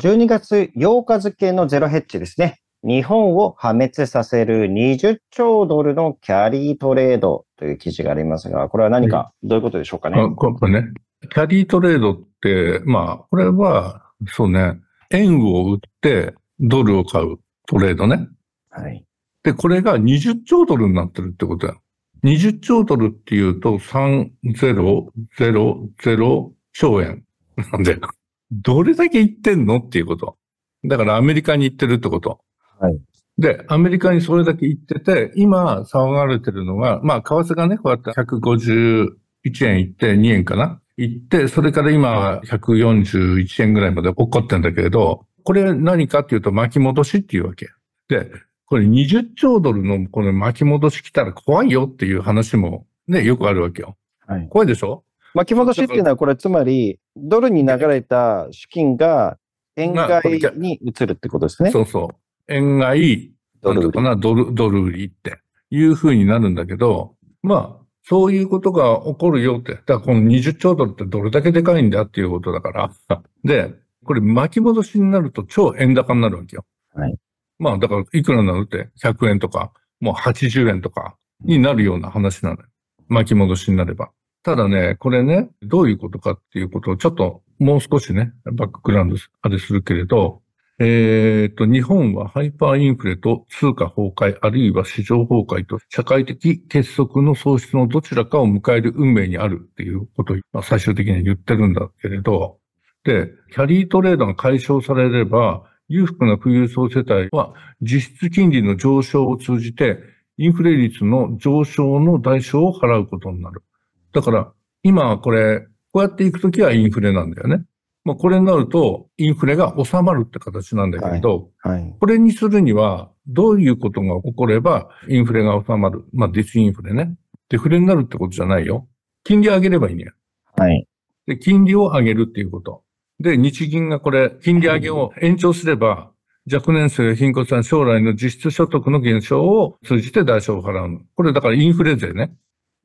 12月8日付のゼロヘッジですね。日本を破滅させる20兆ドルのキャリートレードという記事がありますが、これは何か、どういうことでしょうかね？これね、キャリートレードって、まあ、これは、そうね、円を売ってドルを買うトレードね。はい。で、これが20兆ドルになってるってことだよ。20兆ドルっていうと3000兆円なんで、どれだけ行ってんのっていうこと。だからアメリカに行ってるってこと。はい。で、アメリカにそれだけ行ってて、今騒がれてるのが、まあ、為替がね、こうやって151円行って2円かな行って、それから今は141円ぐらいまで起こってんだけれど、これ何かっていうと巻き戻しっていうわけ。で、これ20兆ドルのこの巻き戻し来たら怖いよっていう話もね、よくあるわけよ。はい。怖いでしょ？巻き戻しっていうのはこれつまり、ドルに流れた資金が円買いに移るってことですね。そうそう。円買い、ドルかな、ドル、ドル売りっていう風になるんだけど、まあ、そういうことが起こるよって。だからこの20兆ドルってどれだけでかいんだっていうことだから。で、これ巻き戻しになると超円高になるわけよ。はい。まあ、だからいくらなのって？100円とか、もう80円とかになるような話なのよ。巻き戻しになれば。ただね、これね、どういうことかっていうことをちょっともう少しね、バックグラウンドあれするけれど、えっ、と、日本はハイパーインフレと通貨崩壊、あるいは市場崩壊と社会的結束の喪失のどちらかを迎える運命にあるっていうことを、まあ、最終的には言ってるんだけれど、で、キャリートレードが解消されれば、裕福な富裕層世帯は実質金利の上昇を通じて、インフレ率の上昇の代償を払うことになる。だから、今はこれ、こうやっていくときはインフレなんだよね。まあ、これになると、インフレが収まるって形なんだけど、はいはい、これにするには、どういうことが起これば、インフレが収まる。まあ、ディスインフレね。デフレになるってことじゃないよ。金利上げればいいね。はい。で、金利を上げるっていうこと。で、日銀がこれ、金利上げを延長すれば、若年層や貧困さん将来の実質所得の減少を通じて代償を払うの。これだからインフレ税ね。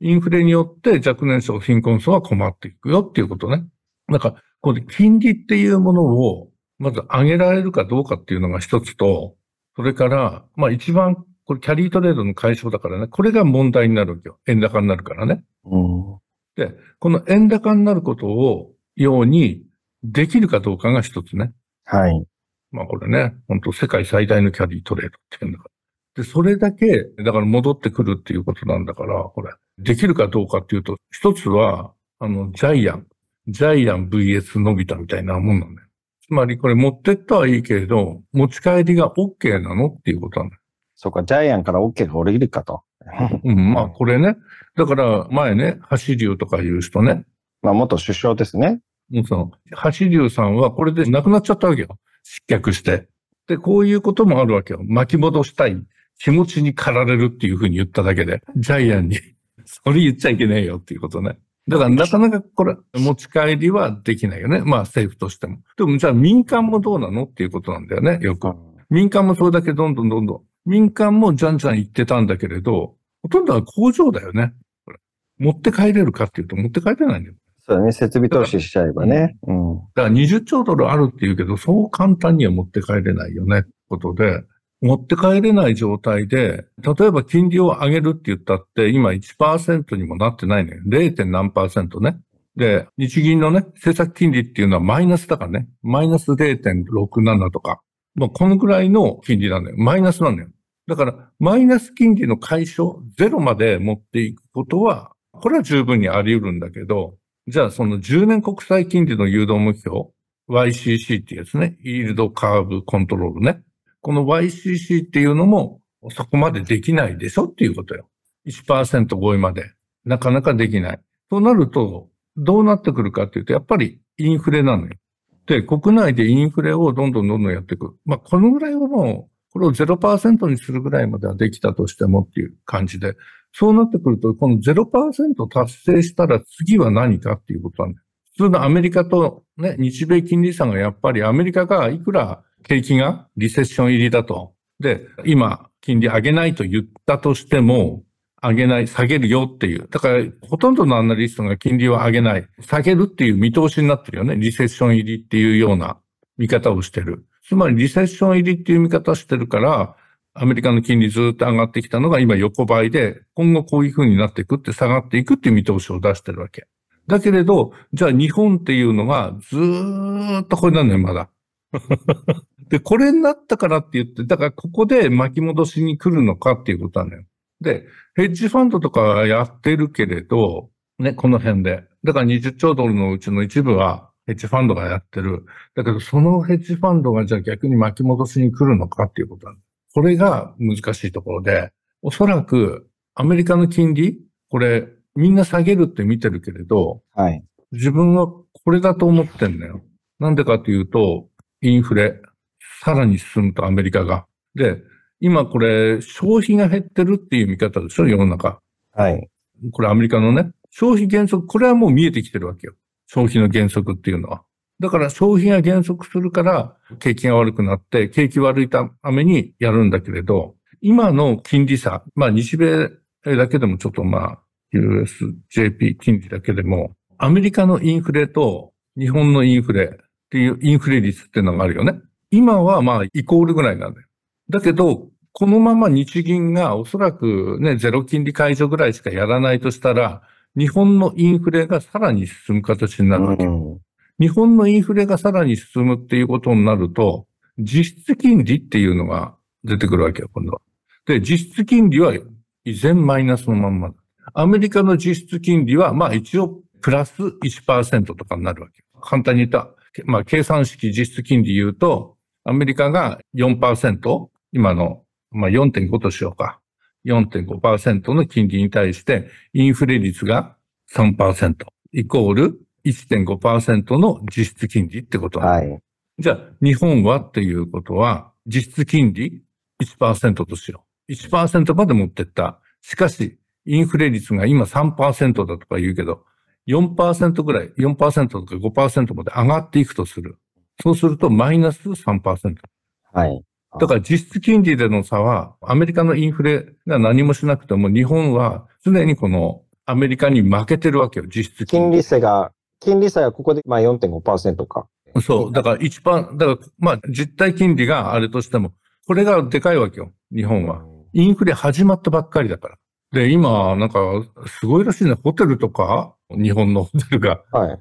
インフレによって若年層、貧困層は困っていくよっていうことね。だから、これ金利っていうものを、まず上げられるかどうかっていうのが一つと、それから、まあ一番、これキャリートレードの解消だからね、これが問題になるわけよ。円高になるからね。うん、で、この円高になることを、ようにできるかどうかが一つね。はい。まあこれね、本当世界最大のキャリートレードっていうんだから。で、それだけ、だから戻ってくるっていうことなんだから、これ。できるかどうかっていうと、一つは、あの、ジャイアン。ジャイアン VS 伸びたみたいなもんなんだよ。つまりこれ持ってったはいいけれど、持ち帰りが OK なのっていうことなんだよ。そうか、ジャイアンから OK が降りるかと。うん、まあこれね。だから前ね、橋流とかいう人ね。まあ元首相ですね。もうその、橋流さんはこれで亡くなっちゃったわけよ。失脚して。で、こういうこともあるわけよ。巻き戻したい気持ちに駆られるっていうふうに言っただけで、ジャイアンにそれ言っちゃいけないよっていうことね。だからなかなかこれ持ち帰りはできないよね。まあ政府としても。でもじゃあ民間もどうなのっていうことなんだよね、よく。民間もそれだけどんどんどんどん。民間もじゃんじゃん言ってたんだけれど、ほとんどは工場だよね。持って帰れるかっていうと持って帰れないんだよ。そうだね。設備投資しちゃえばね。うん。だから20兆ドルあるっていうけど、そう簡単には持って帰れないよね。ことで、持って帰れない状態で、例えば金利を上げるって言ったって、今1%にもなってないね。0. 何パーセントね。で、日銀のね、政策金利っていうのはマイナスだからね。マイナス0.67とか。まあ、このぐらいの金利なんだよ。マイナスなんだよ。だから、マイナス金利の解消、ゼロまで持っていくことは、これは十分にあり得るんだけど、じゃあその10年国債金利の誘導目標、YCC ってやつね、イールドカーブコントロールね。この YCC っていうのもそこまでできないでしょっていうことよ。1%超えまで。なかなかできない。となると、どうなってくるかっていうと、やっぱりインフレなのよ。で、国内でインフレをどんどんどんどんやっていく。まあ、このぐらいはもう、これを0%にするぐらいまではできたとしてもっていう感じで、そうなってくると、この0%達成したら次は何かっていうことなんだよ。普通のアメリカとね、日米金利差がやっぱりアメリカがいくら景気がリセッション入りだと。で、今、金利上げないと言ったとしても、上げない、下げるよっていう。だから、ほとんどのアナリストが金利を上げない、下げるっていう見通しになってるよね。リセッション入りっていうような見方をしてる。つまりリセッション入りっていう見方をしてるから、アメリカの金利ずっと上がってきたのが今横ばいで、今後こういう風になっていくって下がっていくっていう見通しを出してるわけ。だけれど、じゃあ日本っていうのがずっとこれなのよ、まだ。で、これになったからって言って、だからここで巻き戻しに来るのかっていうことなのよ。で、ヘッジファンドとかやってるけれど、ね、この辺で。だから20兆ドルのうちの一部はヘッジファンドがやってる。だけど、そのヘッジファンドがじゃあ逆に巻き戻しに来るのかっていうことなの。これが難しいところで、おそらくアメリカの金利、これみんな下げるって見てるけれど、はい。自分はこれだと思ってんだよ。なんでかというと、インフレ、さらに進むとアメリカが。で、今これ消費が減ってるっていう見方でしょ、世の中。はい。これアメリカのね、消費減速、これはもう見えてきてるわけよ。消費の減速っていうのは。だから消費が減速するから、景気が悪くなって、景気悪いためにやるんだけれど、今の金利差、まあ日米だけでもちょっとまあ、USJP 金利だけでも、アメリカのインフレと日本のインフレっていうインフレ率っていうのがあるよね。今はまあイコールぐらいなんだよ。だけど、このまま日銀がおそらくね、ゼロ金利解除ぐらいしかやらないとしたら、日本のインフレがさらに進む形になるわけ。うん日本のインフレがさらに進むっていうことになると、実質金利っていうのが出てくるわけよ、今度は。で、実質金利は依然マイナスのまんまだ。アメリカの実質金利は、まあ一応プラス1%とかになるわけ。簡単に言った、まあ計算式実質金利言うと、アメリカが4%、今の、まあ4.5としようか。4.5%の金利に対して、インフレ率が3%、イコール1.5%の実質金利ってことはい。じゃあ、日本はっていうことは、実質金利1%としよう。1%まで持ってった。しかし、インフレ率が今3%だとか言うけど、4%ぐらい、4%とか5%まで上がっていくとする。そうするとマイナス3%。はい。だから実質金利での差は、アメリカのインフレが何もしなくても、日本は常にこのアメリカに負けてるわけよ、実質金利。金利差が金利差がここでまあ4.5%か。そう。だから一番、だからまあ実体金利があれとしても、これがでかいわけよ、日本は。インフレ始まったばっかりだから。で、今、なんか、すごいらしいね。ホテルとか、日本のホテルが。はい。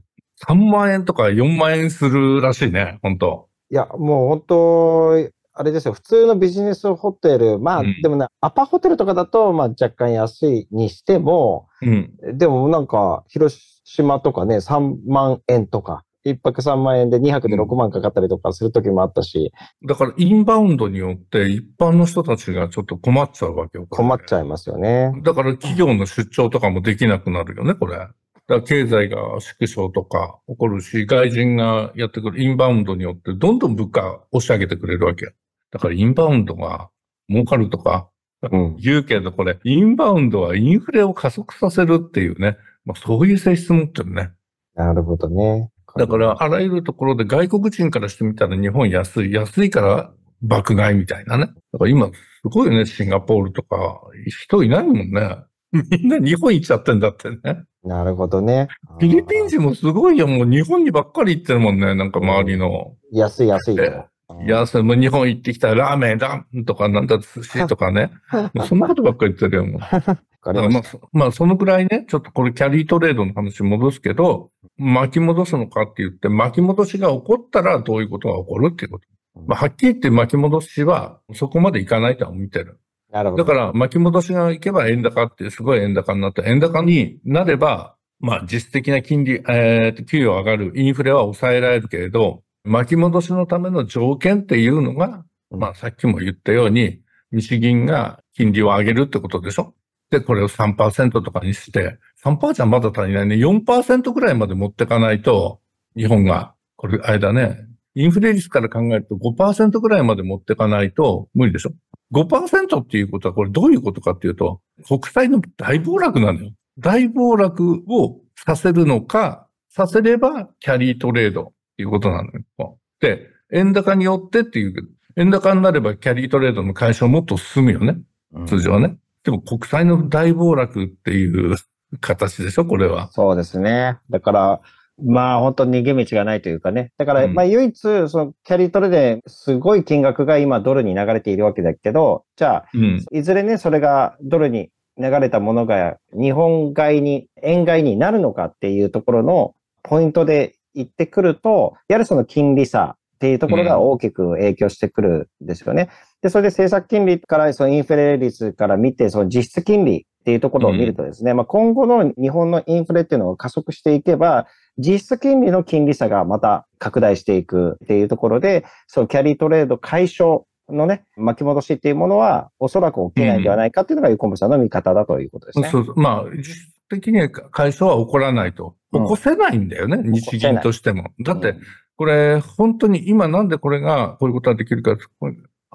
3万円とか4万円するらしいね、本当いや、もう本当、あれですよ。普通のビジネスホテル、まあ、うん、でもね、アパホテルとかだと、まあ、若干安いにしても、うん、でもなんか、広島とかね、3万円とか、一泊3万円で2泊で6万かかったりとかする時もあったし。だからインバウンドによって一般の人たちがちょっと困っちゃうわけよ。困っちゃいますよね。だから企業の出張とかもできなくなるよね、これ。だ経済が縮小とか起こるし、外人がやってくるインバウンドによってどんどん物価押し上げてくれるわけよ。だからインバウンドが儲かるとか、言うけどこれ、インバウンドはインフレを加速させるっていうね。まあ、そういう性質持ってるね。なるほどね。だから、あらゆるところで外国人からしてみたら日本安い。安いから爆買いみたいなね。だから今、すごいよね、シンガポールとか。人いないもんね。みんな日本行っちゃってんだってね。なるほどね。フィリピン人もすごいよ。もう日本にばっかり行ってるもんね。なんか周りの。安い安いよ。いや、それも日本行ってきたらラーメンだとかなんだ寿司とかね。そんなことばっかり言ってるよ、もう。だからまあ、まあ、そのくらいね、ちょっとこれキャリートレードの話戻すけど、巻き戻すのかって言って、巻き戻しが起こったらどういうことが起こるっていうこと。まあ、はっきり言って巻き戻しはそこまでいかないとは見てる。なるほど。だから巻き戻しがいけば円高ってすごい円高になって、円高になれば、まあ実質的な金利、えー、給与上がる、インフレは抑えられるけれど、巻き戻しのための条件っていうのが、まあさっきも言ったように、日銀が金利を上げるってことでしょ？で、これを3%とかにして、3%じゃまだ足りないね。4%ぐらいまで持ってかないと、日本が、これ、間ね、インフレ率から考えると5%ぐらいまで持ってかないと無理でしょ？?5% っていうことはこれどういうことかっていうと、国債の大暴落なのよ。大暴落をさせるのか、させればキャリートレードっていうことなのよ。で、円高によってっていうけど、円高になればキャリートレードの解消もっと進むよね。通常はね。でも国債の大暴落っていう形でしょこれは。そうですね。だから、まあ本当に逃げ道がないというかね。だから、うんまあ唯一、そのキャリートレですごい金額が今ドルに流れているわけだけど、じゃあ、うん。いずれね、それがドルに流れたものが日本買いに、円買いになるのかっていうところのポイントで言ってくると、やはりその金利差っていうところが大きく影響してくるんですよね。で、それで政策金利から、そのインフレ率から見て、その実質金利っていうところを見るとですね、まあ今後の日本のインフレっていうのを加速していけば、実質金利の金利差がまた拡大していくっていうところで、そのキャリートレード解消のね、巻き戻しっていうものは、おそらく起きないんではないかっていうのが、ユコムさんの見方だということですね。そうそう。まあ、実質的には解消は起こらないと。うん起こせないんだよね、日銀としても。だって、これ、本当に今なんでこれが、こういうことができるか、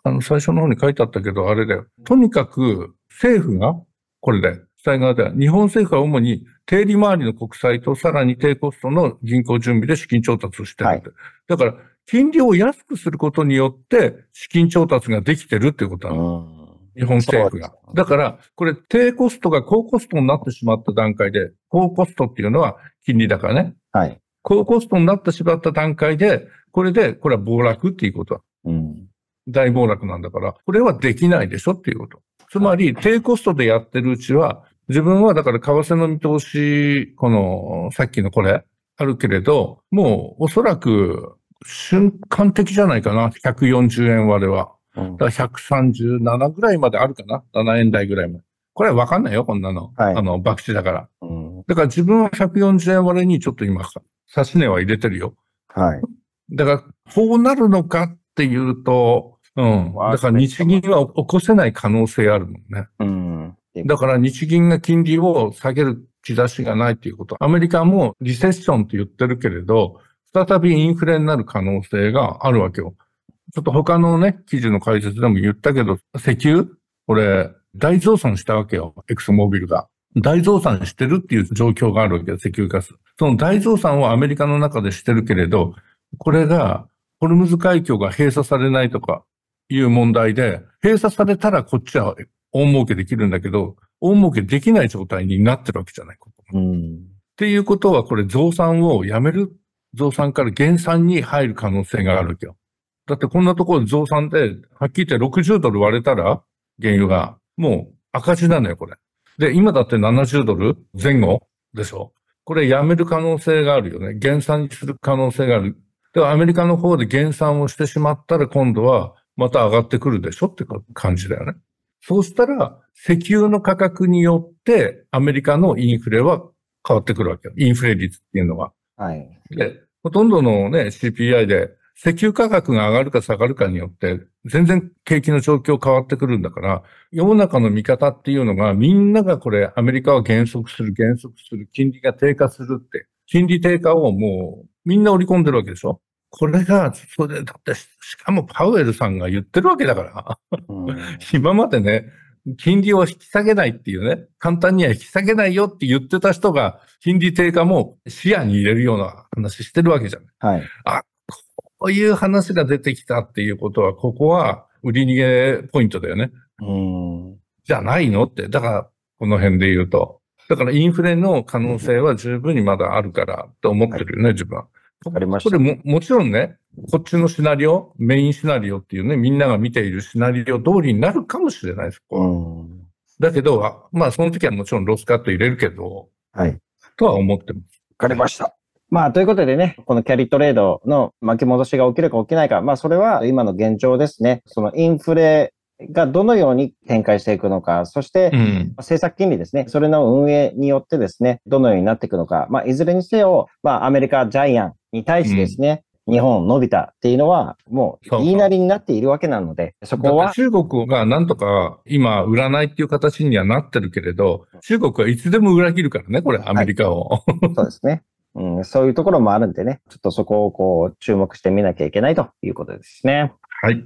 あの、最初の方に書いてあったけど、あれだよ。とにかく、政府が、これで、伝え側では、日本政府は主に、定利回りの国債とさらに低コストの銀行準備で資金調達をしてるって。だから、金利を安くすることによって、資金調達ができてるっていうことなの。うん日本政府が。だから、これ低コストが高コストになってしまった段階で、高コストっていうのは金利だからね。はい。高コストになってしまった段階で、これで、これは暴落っていうことは、うん。大暴落なんだから、これはできないでしょっていうこと。つまり、低コストでやってるうちは、自分はだから為替の見通し、この、さっきのこれ、あるけれど、もうおそらく瞬間的じゃないかな。140円割れは。うんだから137ぐらいまであるかな ?7 円台ぐらいまで。これはわかんないよ、こんなの。はいあの、博打だから。うんだから自分は140円割れにちょっと今、差し値は入れてるよ。はい。だから、こうなるのかっていうと、うん。だから日銀は起こせない可能性あるもんね。うん。だから日銀が金利を下げる兆しがないっていうこと。アメリカもリセッションって言ってるけれど、再びインフレになる可能性があるわけよ。ちょっと他のね、記事の解説でも言ったけど、石油？これ、大増産したわけよ。エクソモービルが。大増産してるっていう状況があるわけよ、石油ガス。その大増産をアメリカの中でしてるけれど、これが、ホルムズ海峡が閉鎖されないとかいう問題で、閉鎖されたらこっちは大儲けできるんだけど、大儲けできない状態になってるわけじゃない。うん。っていうことは、これ増産をやめる、増産から減産に入る可能性があるわけよ。だってこんなところで増産で、はっきり言って60ドル割れたら、原油が、もう赤字なのよ、これ。で、今だって70ドル前後でしょこれやめる可能性があるよね。減産にする可能性がある。でアメリカの方で減産をしてしまったら今度はまた上がってくるでしょって感じだよね。そうしたら、石油の価格によってアメリカのインフレは変わってくるわけよ。インフレ率っていうのは。はい。で、ほとんどのね、CPI で石油価格が上がるか下がるかによって、全然景気の状況変わってくるんだから、世の中の見方っていうのが、みんながこれ、アメリカは減速する、減速する、金利が低下するって、金利低下をもう、みんな織り込んでるわけでしょこれが、それ、だって、しかもパウエルさんが言ってるわけだから、うん今までね、金利を引き下げないっていうね、簡単には引き下げないよって言ってた人が、金利低下も視野に入れるような話してるわけじゃない。はい。こういう話が出てきたっていうことは、ここは売り逃げポイントだよね。うん。じゃないのって。だから、この辺で言うと。だからインフレの可能性は十分にまだあるからと思ってるよね、自分は。わかりましたこれも、もちろんね、こっちのシナリオ、メインシナリオっていうね、みんなが見ているシナリオ通りになるかもしれないです。うん。だけど、あまあその時はもちろんロスカット入れるけど、はい。とは思ってます。わかりました。まあ、ということでね、このキャリートレードの巻き戻しが起きるか起きないか、まあ、それは今の現状ですね。そのインフレがどのように展開していくのか、そしてうん。政策金利ですね。それの運営によってですね、どのようになっていくのか。まあ、いずれにせよ、まあ、アメリカジャイアンに対してですね、日本伸びたっていうのは、もう言いなりになっているわけなので、そこは中国がなんとか今売らないっていう形にはなってるけれど、中国はいつでも裏切るからね、これアメリカを。そうですね。うん、そういうところもあるんでね、ちょっとそこをこう注目してみなきゃいけないということですね。はい。